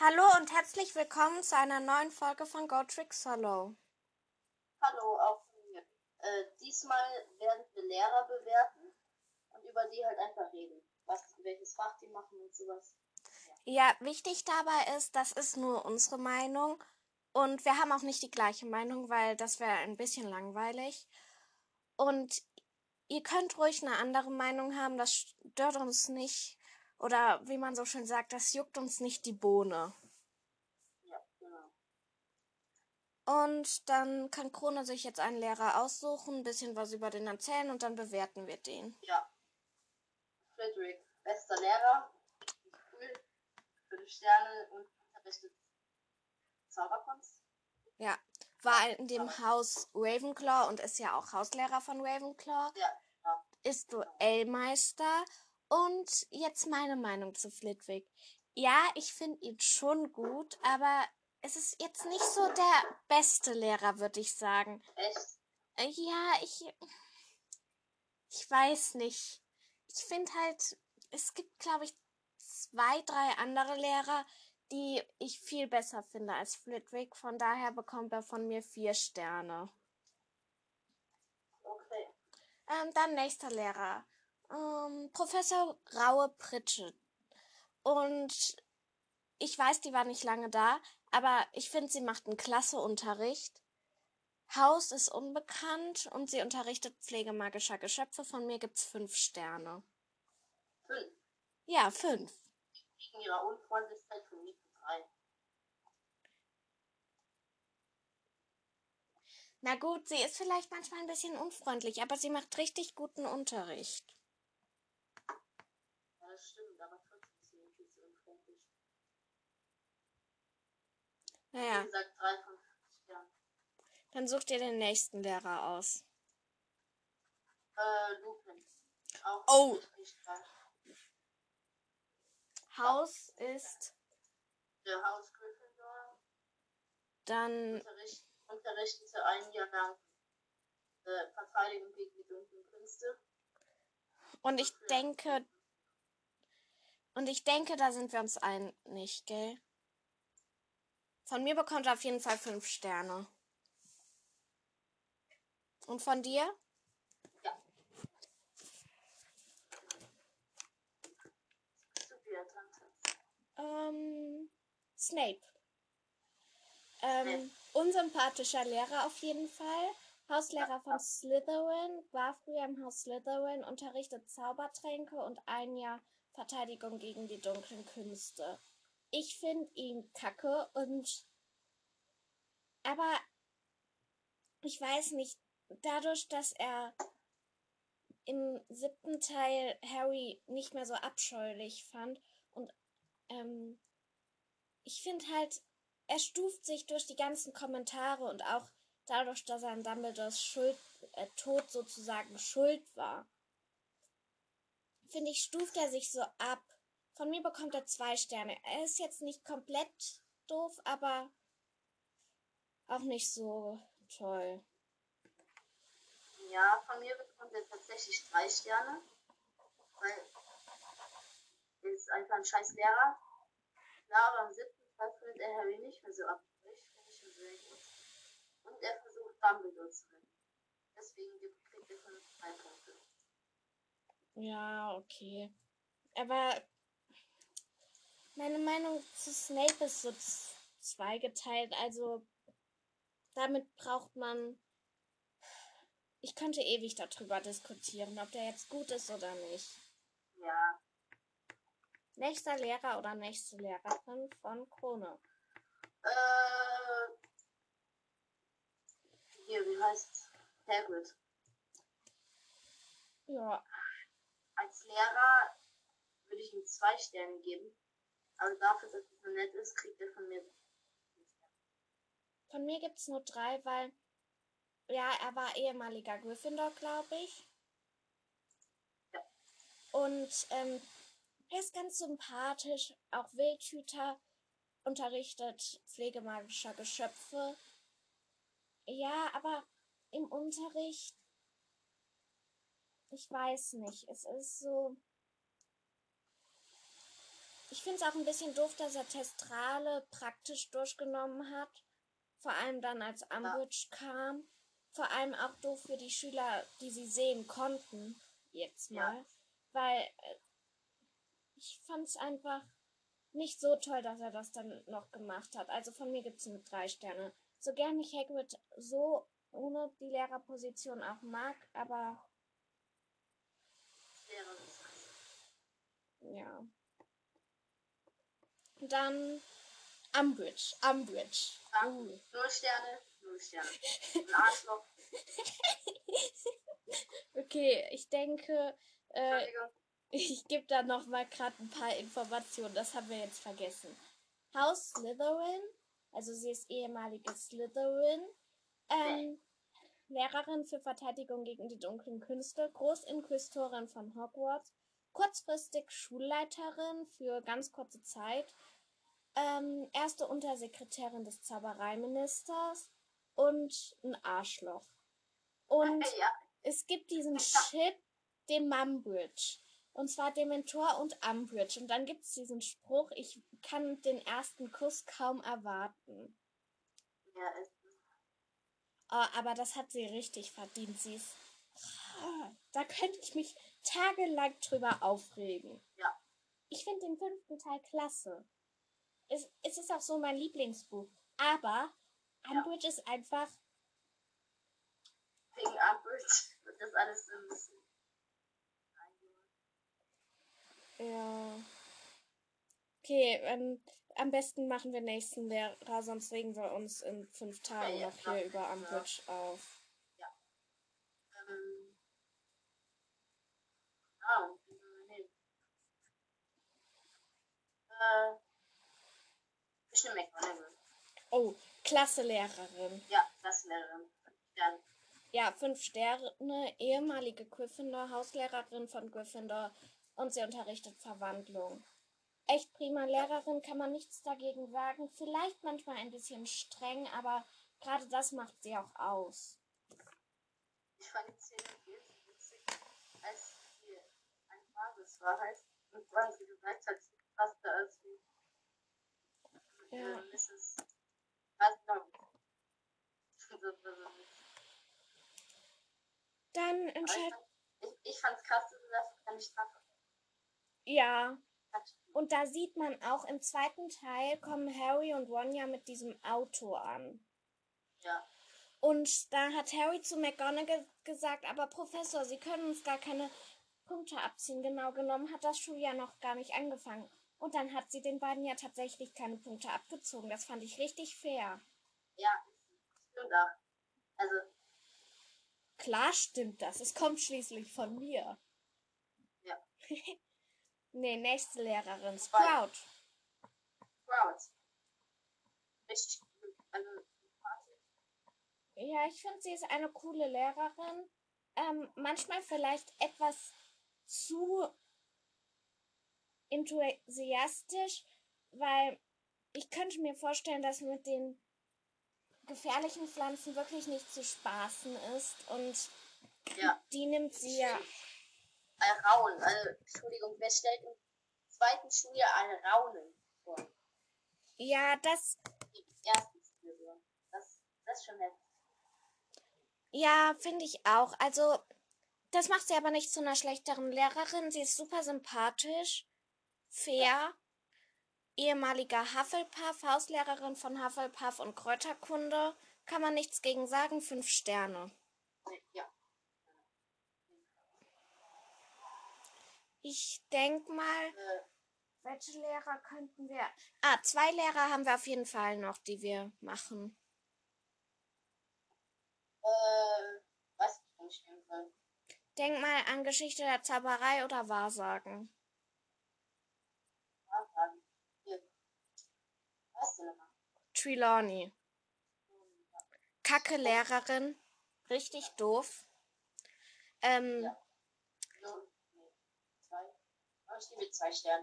Hallo und herzlich willkommen zu einer neuen Folge von Go Tricks Solo. Hallo, auch von mir. Äh, diesmal werden wir Lehrer bewerten und über die halt einfach reden. Was, welches Fach die machen und sowas. Ja, wichtig dabei ist, das ist nur unsere Meinung und wir haben auch nicht die gleiche Meinung, weil das wäre ein bisschen langweilig. Und ihr könnt ruhig eine andere Meinung haben, das stört uns nicht. Oder wie man so schön sagt, das juckt uns nicht die Bohne. Ja, genau. Und dann kann Krone sich jetzt einen Lehrer aussuchen, ein bisschen was über den erzählen und dann bewerten wir den. Ja. Friedrich, bester Lehrer. Cool. Fünf Sterne und unterrichtet Zauberkunst. Ja, war in dem Haus Ravenclaw und ist ja auch Hauslehrer von Ravenclaw. Ja, ja. Ist Duellmeister. Und jetzt meine Meinung zu Flitwick. Ja, ich finde ihn schon gut, aber es ist jetzt nicht so der beste Lehrer, würde ich sagen. Echt? Äh, Ja, ich. Ich weiß nicht. Ich finde halt, es gibt, glaube ich, zwei, drei andere Lehrer, die ich viel besser finde als Flitwick. Von daher bekommt er von mir vier Sterne. Okay. Ähm, dann nächster Lehrer. Ähm, Professor Raue Pritchett. Und ich weiß, die war nicht lange da, aber ich finde, sie macht einen klasse Unterricht. Haus ist unbekannt und sie unterrichtet Pflege magischer Geschöpfe. Von mir gibt's fünf Sterne. Fünf. Ja, fünf. Wegen ihrer Unfreundlichkeit von mir drei. Na gut, sie ist vielleicht manchmal ein bisschen unfreundlich, aber sie macht richtig guten Unterricht. Ja, das stimmt, aber trotzdem ist sie viel zu unfreundlich. Wie Naja, gesagt, drei von Sternen. dann such dir den nächsten Lehrer aus. Äh, Lupin. Auch Oh. Haus ist Der Haus Gryffindor dann unterricht, unterrichtete ein Jahr lang äh, Verteidigung gegen die dunklen Künste. und ich denke und ich denke, da sind wir uns einig, gell? Von mir bekommt er auf jeden Fall fünf Sterne. Und von dir? Ja. Ähm, Snape. Ähm, unsympathischer Lehrer auf jeden Fall. Hauslehrer von Slytherin, war früher im Haus Slytherin, unterrichtet Zaubertränke und ein Jahr Verteidigung gegen die dunklen Künste. Ich finde ihn kacke und aber ich weiß nicht, dadurch, dass er im siebten Teil Harry nicht mehr so abscheulich fand und ähm, ich finde halt, er stuft sich durch die ganzen Kommentare und auch dadurch, dass er an Dumbledores Schuld, äh, Tod sozusagen schuld war, finde ich, stuft er sich so ab. Von mir bekommt er zwei Sterne. Er ist jetzt nicht komplett doof, aber auch nicht so toll. Ja, von mir bekommt er tatsächlich drei Sterne. Weil er ist einfach ein scheiß Lehrer. Klar, aber im siebten Teil findet er Harry nicht mehr so abscheulich. Finde ich schon sehr gut. Und er versucht Dumbledore zu retten. Deswegen kriegt er von drei Punkte. Ja, okay. Aber meine Meinung zu Snape ist so zweigeteilt. Also damit braucht man. Ich könnte ewig darüber diskutieren, ob der jetzt gut ist oder nicht. Ja, Nächster Lehrer oder nächste Lehrerin von Krone. äh. Hier, wie heißt Hagrid? Ja, Als Lehrer würde ich ihm zwei Sterne geben. Aber dafür, dass er so nett ist, kriegt er von mir. von mir gibt's nur drei, weil. Ja, er war ehemaliger Gryffindor, glaube ich. Ja. Und ähm, er ist ganz sympathisch, auch Wildhüter, unterrichtet Pflege magischer Geschöpfe. Ja, aber im Unterricht, ich weiß nicht, es ist so, ich finde es auch ein bisschen doof, dass er Testrale praktisch durchgenommen hat. Vor allem dann, als Umbridge kam. Vor allem auch doof für die Schüler, die sie sehen konnten. Jetzt mal. Ja. Weil äh, ich fand es einfach nicht so toll, dass er das dann noch gemacht hat. Also von mir gibt es nur drei Sterne. So gern ich Hagrid so ohne die Lehrerposition auch mag, aber Lehrer ist ja. Dann Umbridge. Umbridge. Uh. Null Sterne, null Sterne. Ein Arschloch. Okay, ich denke, äh, ich gebe da noch mal gerade ein paar Informationen. Das haben wir jetzt vergessen. Haus Slytherin, also sie ist ehemalige Slytherin, ähm, Lehrerin für Verteidigung gegen die dunklen Künste, Großinquisitorin von Hogwarts, kurzfristig Schulleiterin für ganz kurze Zeit, ähm, erste Untersekretärin des Zaubereiministers und ein Arschloch. Und Ja, es gibt diesen Chip, den Mumbridge. Und zwar Dementor und Umbridge. Und dann gibt es diesen Spruch, ich kann den ersten Kuss kaum erwarten. ja, ist Oh, aber das hat sie richtig verdient. Sie ist. Da könnte ich mich tagelang drüber aufregen. Ja. Ich finde den fünften Teil klasse. Es, es ist auch so mein Lieblingsbuch. Aber Ja. Umbridge ist einfach. wegen Umbridge wird das alles so ein bisschen. Ja. Okay, ähm, am besten machen wir nächsten Lehrer, sonst regen wir uns in fünf Tagen Ja, ja, noch hier ja. über Umbridge auf. Ähm. Ah, und wie soll man nehmen? Äh. Nehme McGonagall. Oh, klasse Lehrerin. Ja, das Lehrerin. Dann, Ja, fünf Sterne, ehemalige Gryffindor, Hauslehrerin von Gryffindor und sie unterrichtet Verwandlung. Echt prima Lehrerin, kann man nichts dagegen sagen. Vielleicht manchmal ein bisschen streng, aber gerade das macht sie auch aus. ich fand die Szene viel zu witzig, als die ein Basis war halt. Und dann sie gesagt hat, sie passt da als wie. Ja. Was so, so. Dann entscheidet. fand- ich, ich fand's krass, dass dafür keine Strafe Ja. Und da sieht man auch im zweiten Teil kommen Harry und Ron ja mit diesem Auto an. Ja. Und da hat Harry zu McGonagall gesagt, aber Professor, Sie können uns gar keine Punkte abziehen. Genau genommen hat das Schuljahr noch gar nicht angefangen. Und dann hat sie den beiden ja tatsächlich keine Punkte abgezogen. Das fand ich richtig fair. Ja, stimmt auch. Also, Klar stimmt das. Es kommt schließlich von mir. Ja. nee, nächste Lehrerin. Sprout. Sprout. Gut. Also. Ja, ich finde, sie ist eine coole Lehrerin. Ähm, manchmal vielleicht etwas zu enthusiastisch, weil ich könnte mir vorstellen, dass mit den gefährlichen Pflanzen wirklich nicht zu spaßen ist und Ja. die nimmt sie ja. Ein Raunen. Also, Entschuldigung, wer stellt im zweiten Schuljahr ein Raunen vor? Ja, das. Das, das ist schon heftig. ja, finde ich auch. Also, das macht sie aber nicht zu einer schlechteren Lehrerin. Sie ist super sympathisch, fair, ehemaliger Hufflepuff, Hauslehrerin von Hufflepuff und Kräuterkunde. Kann man nichts gegen sagen, fünf Sterne. Ja. Ich denk mal, Äh, welche Lehrer könnten wir. Ah, zwei Lehrer haben wir auf jeden Fall noch, die wir machen. äh, weiß ich nicht. Denk mal an Geschichte der Zauberei oder Wahrsagen. Ja, sagen. Hier. Weißt du nochmal? Trelawney. Kacke Lehrerin. Richtig doof. Ähm, Ja.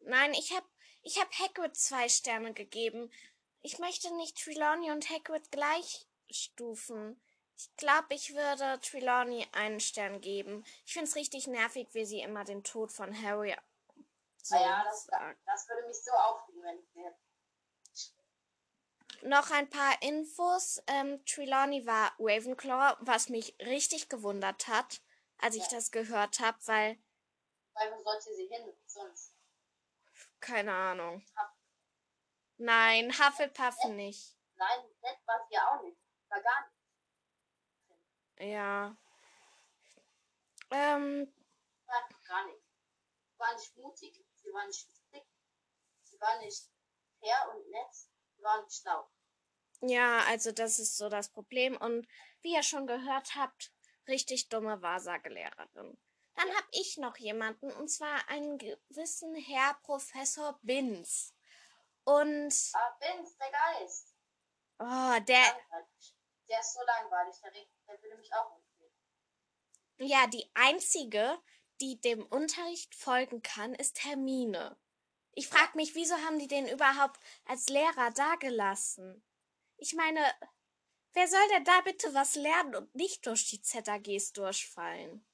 Nein, ich hab, ich hab Hagrid zwei Sterne gegeben. Ich möchte nicht Trelawney und Hagrid gleich stufen. Ich glaube, ich würde Trelawney einen Stern geben. Ich find's richtig nervig, wie sie immer den Tod von Harry so naja, das, sagt. das würde mich so aufregen, ich mir Noch ein paar Infos. Ähm, Trelawney war Ravenclaw, was mich richtig gewundert hat, als ich Ja. das gehört habe, weil, Weil wo sollte sie hin sonst? keine Ahnung. Huff- Nein, Hufflepuff nicht. Nein, nett war sie ja auch nicht. War gar nicht. Ja. Ähm, War einfach gar nicht. Sie war nicht mutig, sie war nicht war nicht fair und nett, war nicht schlau. ja, also das ist so das Problem. Und wie ihr schon gehört habt, richtig dumme Wahrsagelehrerin. Dann habe ich noch jemanden, und zwar einen gewissen Herr Professor Binz. Und, Aber Vince, der Geist, oh, der, langweilig. Der ist so langweilig, der, der würde mich auch umbringen. Ja, die einzige, die dem Unterricht folgen kann, ist Hermine. Ich frage mich, wieso haben die den überhaupt als Lehrer dagelassen? Ich meine, wer soll denn da bitte was lernen und nicht durch die ZAGs durchfallen?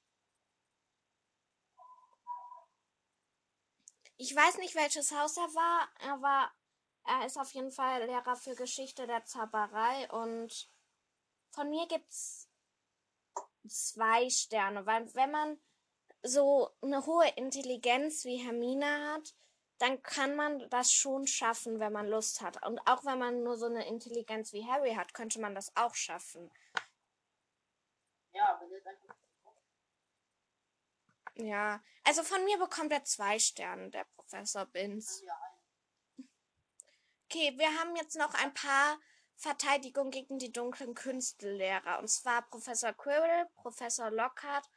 Ich weiß nicht, welches Haus er war. Er war, er ist auf jeden Fall Lehrer für Geschichte der Zauberei und von mir gibt's zwei Sterne, weil wenn man so eine hohe Intelligenz wie Hermine hat, dann kann man das schon schaffen, wenn man Lust hat. Und auch wenn man nur so eine Intelligenz wie Harry hat, könnte man das auch schaffen. Ja, aber ist einfach. Ja, also von mir bekommt er zwei Sterne, der Professor Binz. Okay, wir haben jetzt noch ein paar Verteidigung gegen die dunklen Künstlehrer. Und zwar Professor Quirrell, Professor Lockhart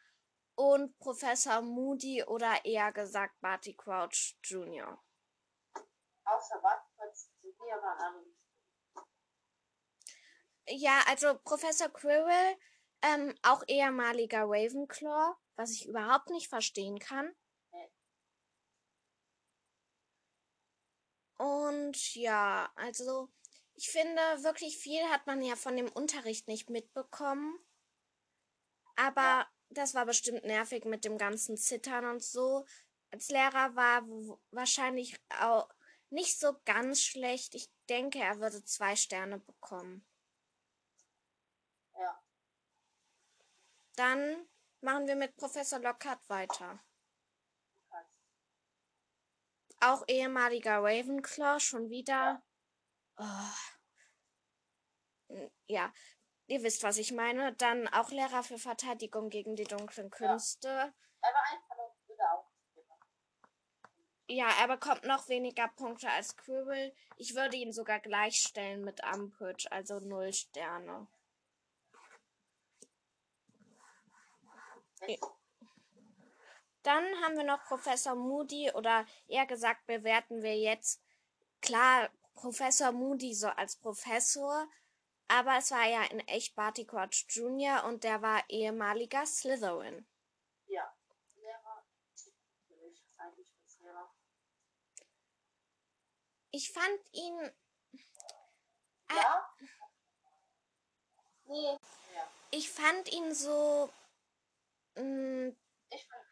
und Professor Moody oder eher gesagt Barty Crouch Jr. Außer nicht. Ja, also Professor Quirrell, ähm, auch ehemaliger Ravenclaw, was ich überhaupt nicht verstehen kann. Und ja, also ich finde, wirklich viel hat man ja von dem Unterricht nicht mitbekommen. Aber. Das war bestimmt nervig mit dem ganzen Zittern und so. Als Lehrer war wahrscheinlich auch nicht so ganz schlecht. Ich denke, er würde zwei Sterne bekommen. Ja. Dann machen wir mit Professor Lockhart weiter. Auch ehemaliger Ravenclaw, schon wieder. Oh. N- Ja, ihr wisst, was ich meine. Dann auch Lehrer für Verteidigung gegen die dunklen Künste. Er auch. Ja, er bekommt noch weniger Punkte als Quirrell. Ich würde ihn sogar gleichstellen mit Umbridge, also null Sterne. Dann haben wir noch Professor Moody oder eher gesagt bewerten wir jetzt klar Professor Moody so als Professor, aber es war ja in echt Barty Crouch Jr. und der war ehemaliger Slytherin. Ja. Lehrer. Eigentlich Lehrer. Ich fand ihn Ah. Ja? Nee. Ja. ich fand ihn so mm, mh, Ich fand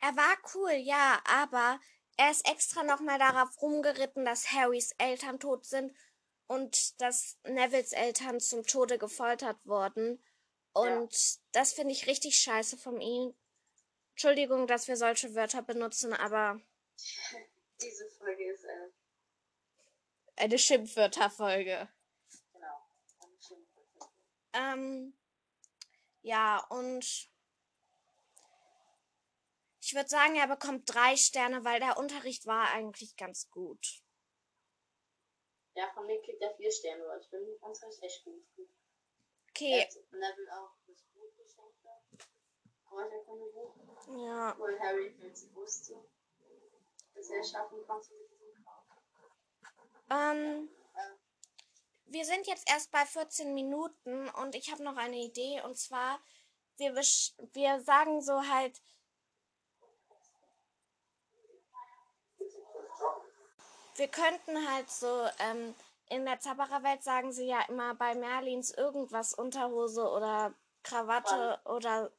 Er war cool, ja, aber er ist extra nochmal darauf rumgeritten, dass Harrys Eltern tot sind und dass Nevilles Eltern zum Tode gefoltert wurden. Und das finde ich richtig scheiße von ihm. Entschuldigung, dass wir solche Wörter benutzen, aber diese Folge ist eine. eine Schimpfwörterfolge. Genau. Eine. Ähm, ja, und ich würde sagen, er bekommt drei Sterne, weil der Unterricht war eigentlich ganz gut. Ja, von mir kriegt er vier Sterne, weil ich finde uns recht echt gut. Okay, Er Neville auch das Buch geschenkt. hat. Heute von dem Buch. ja. Obwohl Harry jetzt wusste, dass er es schaffen konnte mit diesem Kauf. Ähm, wir sind jetzt erst bei 14 Minuten und ich habe noch eine Idee und zwar, wir, wir sagen so halt, wir könnten halt so, ähm, in der Zaubererwelt sagen sie ja immer bei Merlins irgendwas Unterhose oder Krawatte oder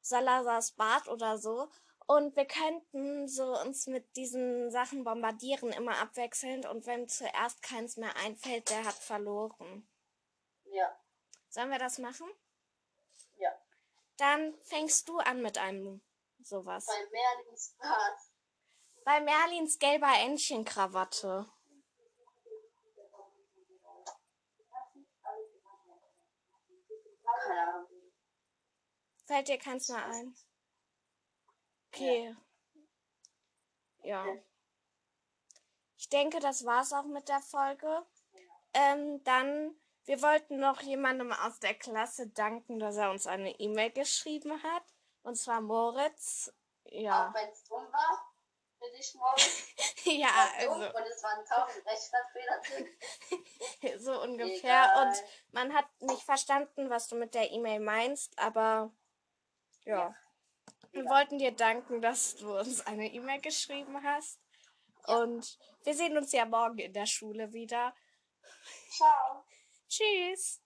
Salazars Bart oder so. Und wir könnten so uns mit diesen Sachen bombardieren, immer abwechselnd. Und wenn zuerst keins mehr einfällt, der hat verloren. Ja. Sollen wir das machen? Ja. Dann fängst du an mit einem sowas. Bei Merlins Bart. Bei Merlins gelber Entchenkrawatte. Fällt dir keins mehr ein? Okay. Ja. Ich denke, das war's auch mit der Folge. Ähm, dann, wir wollten noch jemandem aus der Klasse danken, dass er uns eine E-Mail geschrieben hat. Und zwar Moritz. Ja. Auch wenn es dumm war, für dich morgen. ja, also Und es waren tausend Rechtschreibfehler drin. so ungefähr. Egal. Und man hat nicht verstanden, was du mit der E-Mail meinst, aber ja. Wir Egal. wollten dir danken, dass du uns eine E-Mail geschrieben hast. Und wir sehen uns ja morgen in der Schule wieder. Ciao. Tschüss.